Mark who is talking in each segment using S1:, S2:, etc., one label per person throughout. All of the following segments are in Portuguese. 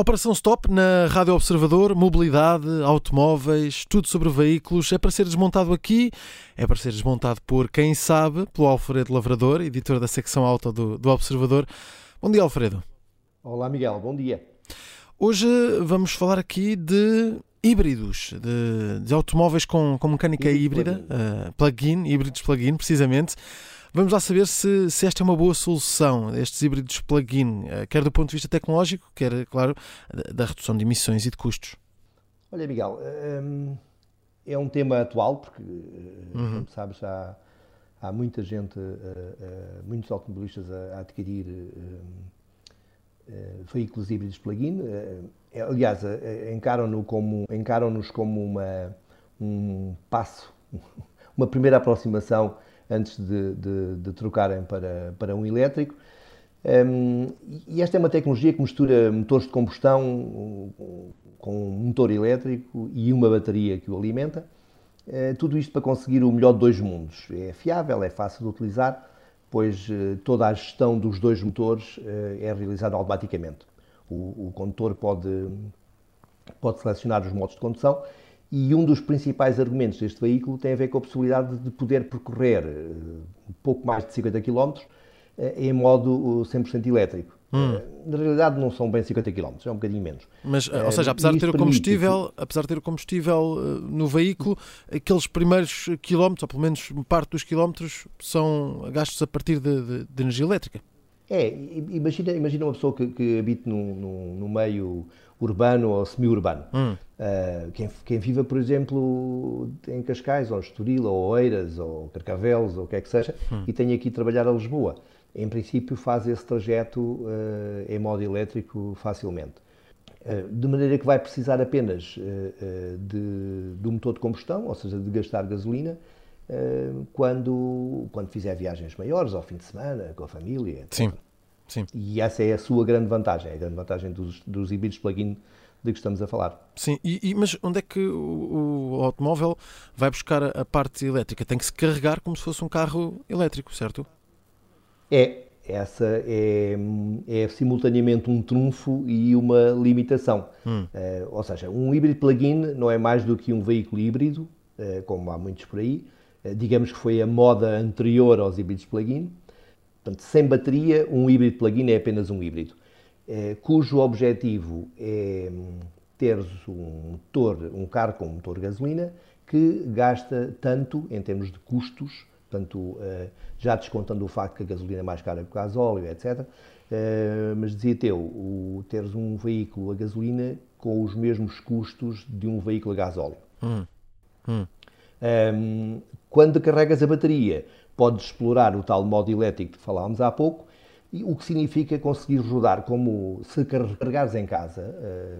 S1: Operação Stop na Rádio Observador, mobilidade, automóveis, tudo sobre veículos. É para ser desmontado aqui, é para ser desmontado por quem sabe, pelo Alfredo Lavrador, editor da secção auto do, do Observador. Bom dia, Alfredo.
S2: Olá, Miguel, bom dia.
S1: Hoje vamos falar aqui de híbridos, de, de automóveis com, com mecânica híbrida, plug-in, uh, plug híbridos plug-in, precisamente. Vamos lá saber se, se esta é uma boa solução, estes híbridos plug-in, eh, quer do ponto de vista tecnológico, quer, claro, da redução de emissões e de custos.
S2: Olha, Miguel, hum, é um tema atual, porque, eh, uhum. como sabes, há, há muita gente, eh, muitos automobilistas a, adquirir veículos híbridos plug-in. Aliás, encaram-nos como, encaram como uma, um passo, uma primeira aproximação antes de, de, de trocarem para, para um elétrico. Um, e esta é uma tecnologia que mistura motores de combustão com um motor elétrico e uma bateria que o alimenta. Uh, tudo isto para conseguir o melhor de dois mundos. É fiável, é fácil de utilizar, pois uh, toda a gestão dos dois motores uh, é realizada automaticamente. O, o condutor pode, pode selecionar os modos de condução e um dos principais argumentos deste veículo tem a ver com a possibilidade de poder percorrer um pouco mais de 50 km uh, em modo 100% elétrico. Hum. Na realidade não são bem 50 km, é um bocadinho menos.
S1: Mas, ou seja, apesar de ter o combustível, apesar de ter o combustível no veículo, aqueles primeiros quilómetros, ou pelo menos parte dos quilómetros, são gastos a partir de, de, de energia elétrica.
S2: É, imagina, imagina uma pessoa que, que habite no, no, no meio urbano ou semi-urbano. Hum. Uh, quem, quem viva, por exemplo, em Cascais, ou Estoril, ou Oeiras, ou Carcavelos, ou o que é que seja, hum. e tenha aqui de trabalhar a Lisboa. Em princípio, faz esse trajeto uh, em modo elétrico facilmente. Uh, de maneira que vai precisar apenas de, do motor de combustão, ou seja, de gastar gasolina, quando, quando fizer viagens maiores, ao fim de semana, com a família, etc.
S1: Sim. Sim.
S2: E essa é a sua grande vantagem, é a grande vantagem dos, dos híbridos plug-in de que estamos a falar.
S1: Sim, e, e, mas onde é que o, o automóvel vai buscar a, a, parte elétrica? Tem que se carregar como se fosse um carro elétrico, certo?
S2: É, essa é, é simultaneamente um trunfo e uma limitação. Hum. Uh, ou seja, um híbrido plug-in não é mais do que um veículo híbrido, uh, como há muitos por aí. Uh, digamos que foi a moda anterior aos híbridos plug-in. Portanto, sem bateria, um híbrido plug-in é apenas um híbrido, eh, cujo objetivo é hum, ter um motor, um carro com motor gasolina que gasta tanto em termos de custos, portanto, eh, já descontando o facto que a gasolina é mais cara que o gasóleo, etc. Eh, mas dizia teu, o teres um veículo a gasolina com os mesmos custos de um veículo a gasóleo. Hum. Hum. Um, quando carregas a bateria, podes explorar o tal modo elétrico que falámos há pouco, o que significa conseguir rodar como se carregares em casa, eh,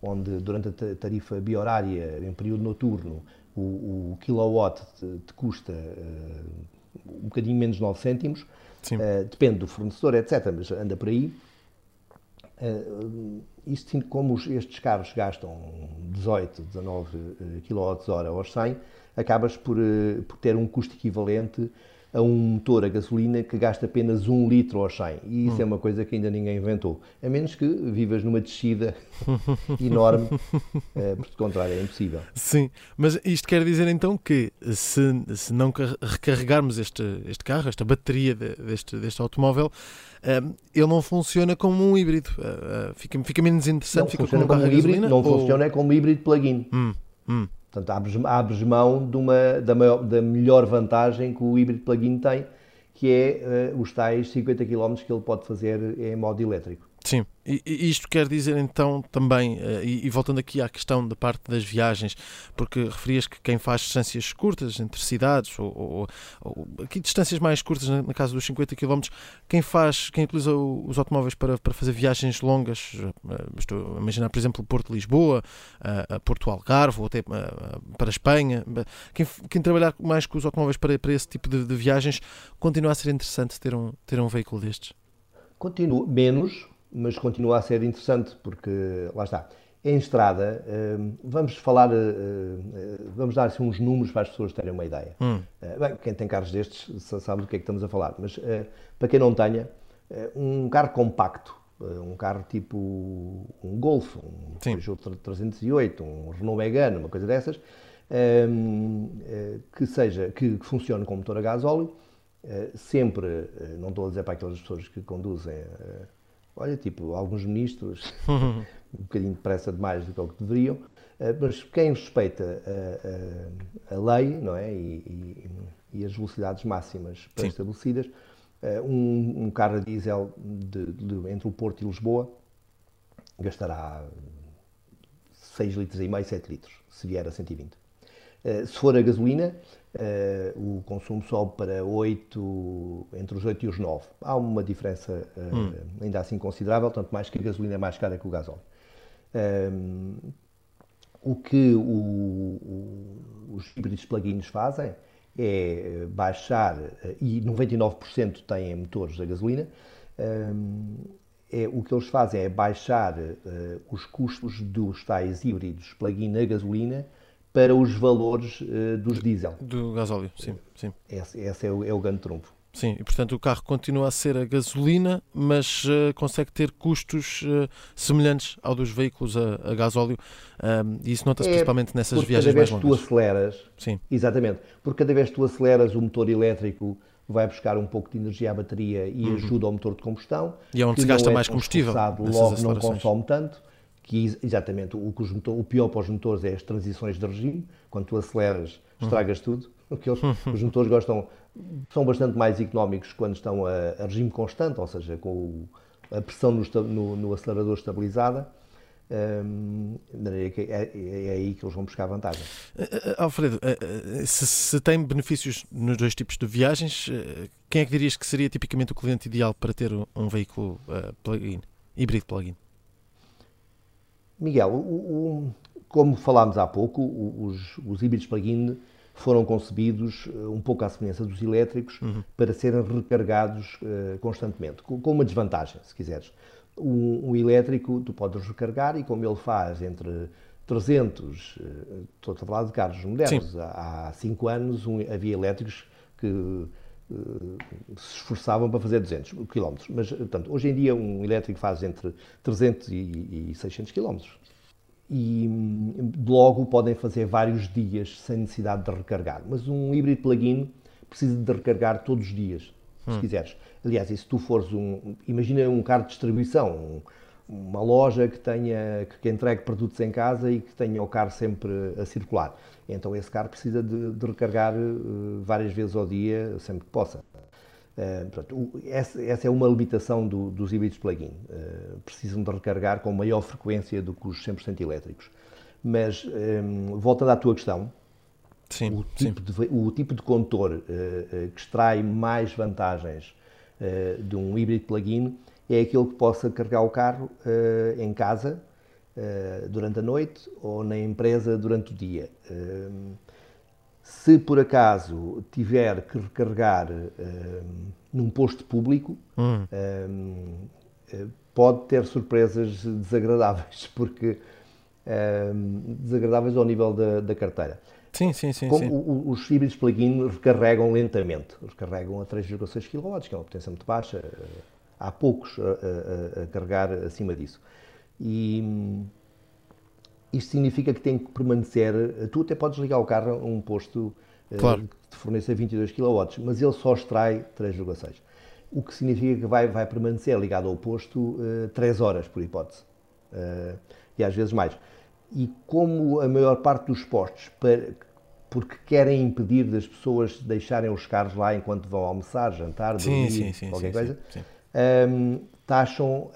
S2: onde durante a tarifa biorária, em período noturno, o, o kilowatt te, te custa uh, um bocadinho menos de 9 cêntimos, uh, depende do fornecedor, etc., mas anda por aí. Uh, isto, como estes carros gastam 18, 19 kWh aos 100, acabas por, por ter um custo equivalente a um motor a gasolina que gasta apenas um litro ao 100. E isso hum. é uma coisa que ainda ninguém inventou. A menos que vivas numa descida enorme, porque, de contrário, é impossível.
S1: Sim, mas isto quer dizer então que se, se não recarregarmos este, este carro, esta bateria deste, deste automóvel, um, ele não funciona como um híbrido. Uh, fica, fica menos interessante, não
S2: fica como um como um híbrido, gasolina, Não ou... funciona como híbrido plug-in.
S1: Hum, hum.
S2: Portanto, abres, abres mão de uma, da, maior, da melhor vantagem que o híbrido plug-in tem, que é uh, os tais 50 km que ele pode fazer em modo elétrico.
S1: Sim, e, e isto quer dizer então também, uh, e, e, voltando aqui à questão da parte das viagens, porque referias que quem faz distâncias curtas entre cidades, ou, ou, ou aqui distâncias mais curtas, na, na casa dos 50 km, quem faz, quem utiliza os automóveis para, para fazer viagens longas, uh, estou a imaginar, por exemplo, Porto Lisboa, uh, Porto Algarve, ou até para a Espanha, quem, quem, trabalhar mais com os automóveis para, para esse tipo de, de viagens, continua a ser interessante ter um, ter um veículo destes?
S2: Continua, menos, mas continua a ser interessante porque, lá está, em estrada, hum, vamos falar, hum, hum, vamos dar assim, uns números para as pessoas terem uma ideia. Hum. Bem, quem tem carros destes sabe do que é que estamos a falar, mas para quem não tenha, um carro compacto, um carro tipo um Golf, um Peugeot 308, um Renault Megane, uma coisa dessas, que seja, que funcione com motor a gasóleo, sempre, não estou a dizer para aquelas pessoas que conduzem olha, tipo, alguns ministros, um bocadinho depressa demais do que, o que deveriam, eh, mas quem respeita a, a, a lei não é? E, e, e, as velocidades máximas pré-estabelecidas, eh, um, um, carro a diesel de, de, entre o Porto e Lisboa gastará 6 litros e meio, 7 litros, se vier a 120. Eh, se for a gasolina, Uh, o consumo sobe para 8, entre os 8 e os 9. Há uma diferença uh, hum. ainda assim considerável, tanto mais que a gasolina é mais cara que o gasóleo. Um, eh, o que o, o, os híbridos plug-ins fazem é baixar, e 99% têm motores a gasolina, um, é, o que eles fazem é baixar uh, os custos dos tais híbridos plug-in a gasolina para os valores uh, dos diesel.
S1: Do gasóleo, sim. sim.
S2: Esse, esse é, o, é o grande trunfo.
S1: Sim, e portanto o carro continua a ser a gasolina, mas uh, consegue ter custos uh, semelhantes ao dos veículos a, a gasóleo. Um, e isso nota-se é, principalmente nessas viagens mais longas.
S2: Cada vez que tu aceleras, Sim. exatamente, porque cada vez que tu aceleras o motor elétrico vai buscar um pouco de energia à bateria e uhum. ajuda ao motor de combustão.
S1: E é onde se gasta é mais combustível.
S2: Logo não consome tanto que exatamente o, que o pior para os motores é as transições de regime, quando tu aceleras, estragas tudo. Porque eles, os motores gostam, são bastante mais económicos quando estão a, a regime constante, ou seja, com o, a pressão no, no, no acelerador estabilizada. Um, é, é, é, aí que eles vão buscar vantagem.
S1: Uh, Alfredo, uh, se, se, tem benefícios nos dois tipos de viagens, uh, quem é que dirias que seria tipicamente o cliente ideal para ter um, um veículo plug-in, híbrido plug-in?
S2: Miguel, o, o, como falámos há pouco, os, os híbridos plug-in foram concebidos eh, um pouco à semelhança dos elétricos uhum. para serem recarregados uh, constantemente, com, com, uma desvantagem, se quiseres. Um, um, elétrico tu podes recarregar e como ele faz entre 300, uh, eh, estou a falar de carros modernos, Sim. há 5 anos um, havia elétricos que se esforçavam para fazer 200 km. Mas, portanto, hoje em dia um elétrico faz entre 300 e, e 600 km. E logo podem fazer vários dias sem necessidade de recarregar. Mas um híbrido plug-in precisa de recarregar todos os dias, se hum. quiseres. Aliás, e se tu fores um. Imagina um carro de distribuição, uma loja que tenha que entregue produtos em casa e que tenha o carro sempre a circular. Então esse carro precisa de, de recarregar uh, várias vezes ao dia, sempre que possa. Uh, portanto, essa, essa, é uma limitação do, dos híbridos plug-in. Uh, precisam de recarregar com maior frequência do que os 100% elétricos. Mas, um, voltando à tua questão, sim, o, tipo. De, o, tipo De, condutor que extrai mais vantagens de um híbrido plug-in é aquele que possa carregar o carro uh, em casa uh, durante a noite ou na empresa durante o dia. Uh, se por acaso tiver que recarregar num posto público, hum. pode ter surpresas desagradáveis, porque desagradáveis ao nível da, da carteira.
S1: Sim, sim, sim. Como
S2: sim. os híbridos plug-in recarregam lentamente, recarregam a 3,6 kW, que é uma potência muito baixa, há poucos a, a, a carregar acima disso. E isto significa que tem que permanecer. Tu até podes ligar o carro a um posto eh, claro. que te forneça 22 kW, mas ele só extrai 3,6. O que significa que vai, vai permanecer ligado ao posto uh, 3 horas, por hipótese. Uh, e às vezes mais. E como a maior parte dos postos, para, porque querem impedir das pessoas deixarem os carros lá enquanto vão almoçar, jantar, dormir, sim, sim, sim, qualquer coisa, um, taxam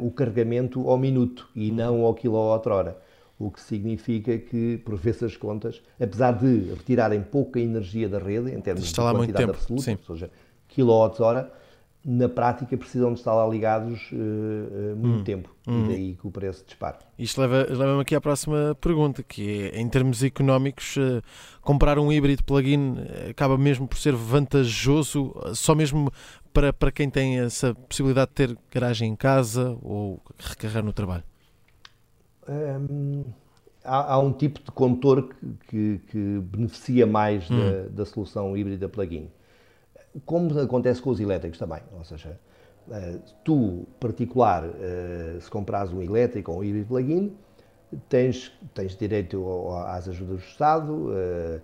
S2: o carregamento ao minuto e não ao quilowatt-hora o que significa que, por vezes as contas, apesar de retirarem pouca energia da rede, em termos
S1: Está
S2: de quantidade absoluta, ou seja, quilowatts-hora, na prática precisam de estar lá ligados uh, muito hum, tempo. Hum. e daí que o preço dispara.
S1: Isto leva-me leva aqui à próxima pergunta, que é, em termos económicos, uh, comprar um híbrido plug-in acaba mesmo por ser vantajoso, só mesmo para, para quem tem essa possibilidade de ter garagem em casa ou recarregar no trabalho?
S2: Hum, há, há, um tipo de condutor que, que, que beneficia mais hum. da, da solução híbrida plug-in como acontece com os elétricos também, ou seja, eh, tu, particular, eh, se compras um elétrico ou um híbrido plug-in, tens, tens direito às ajudas do Estado, eh,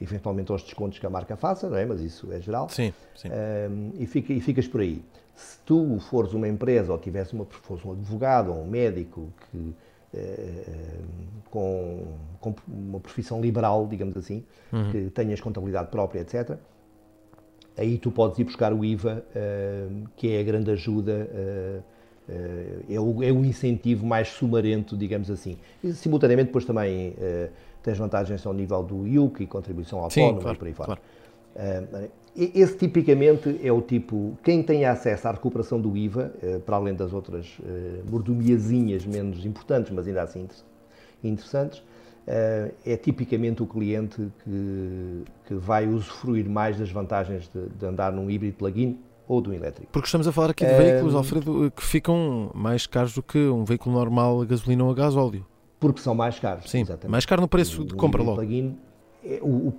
S2: eventualmente aos descontos que a marca faça, não é? Mas isso é geral.
S1: Sim, sim.
S2: e, fica, e ficas por aí. Se tu fores uma empresa ou tivesse uma, fores um advogado ou um médico que com, com, uma profissão liberal, digamos assim, uhum. que tenhas contabilidade própria, etc. Aí tu podes ir buscar o IVA, que é a grande ajuda, é, o, é o incentivo mais sumarento, digamos assim. E simultaneamente depois também tens vantagens ao nível do IUC e contribuição autónoma Sim, claro, e por aí fora. Claro. Esse tipicamente é o tipo, quem tem acesso à recuperação do IVA, para além das outras mordomiazinhas menos importantes, mas ainda assim interessantes, eh, é tipicamente o cliente que, que vai usufruir mais das vantagens de, de andar num híbrido plug-in ou do elétrico.
S1: Porque estamos a falar aqui de veículos, um, Alfredo, que ficam mais caros do que um veículo normal a gasolina ou a gasóleo.
S2: Porque são mais caros.
S1: Sim, exatamente. mais caro no preço de compra logo.
S2: Plug-in, é, o, o,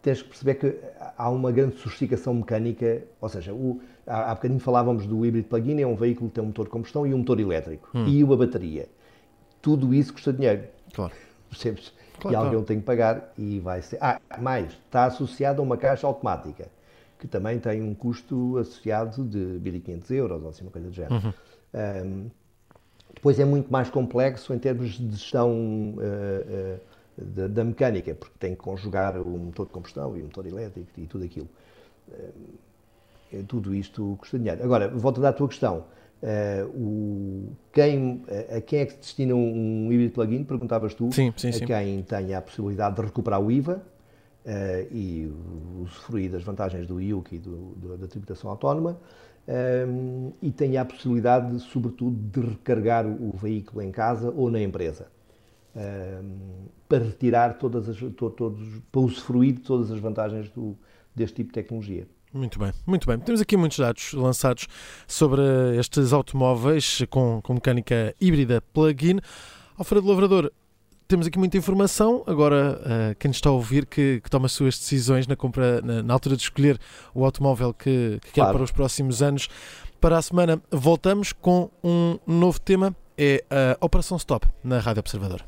S2: tens que perceber que há uma grande sofisticação mecânica, ou seja, o, há, há bocadinho falávamos do híbrido plug-in, é um veículo que tem um motor de combustão e um motor elétrico hum. e uma bateria. Tudo isso custa dinheiro.
S1: Claro.
S2: Percebes? Claro, e alguém claro. tem que pagar e vai ser. Ah, mais, está associado a uma caixa automática, que também tem um custo associado de 1.500 euros ou assim, uma coisa do género. Uhum. Um, depois é muito mais complexo em termos de gestão uh, uh, da, da, mecânica, porque tem que conjugar o motor de combustão e o motor elétrico e tudo aquilo. Uh, tudo isto custa dinheiro. Agora, volto a a tua questão. Uh, o, quem, a quem é que se destina um, híbrido plug-in, perguntavas tu,
S1: sim, sim,
S2: a
S1: sim.
S2: quem tem a possibilidade de recuperar o IVA uh, e usufruir das vantagens do IUC e do, do, da tributação autónoma, um, eh, e tem a possibilidade, sobretudo, de recarregar o, veículo em casa ou na empresa. Um, para retirar todas as, to, todos, para usufruir de todas as vantagens do, deste tipo de tecnologia.
S1: Muito bem, muito bem. Temos aqui muitos dados lançados sobre estes automóveis com, com mecânica híbrida plug-in. Alfredo Lavrador, temos aqui muita informação. Agora, uh, quem está a ouvir que, que, toma as suas decisões na compra, na, na altura de escolher o automóvel que, que claro. quer para os próximos anos. Para a semana voltamos com um novo tema, é a Operação Stop na Rádio Observador.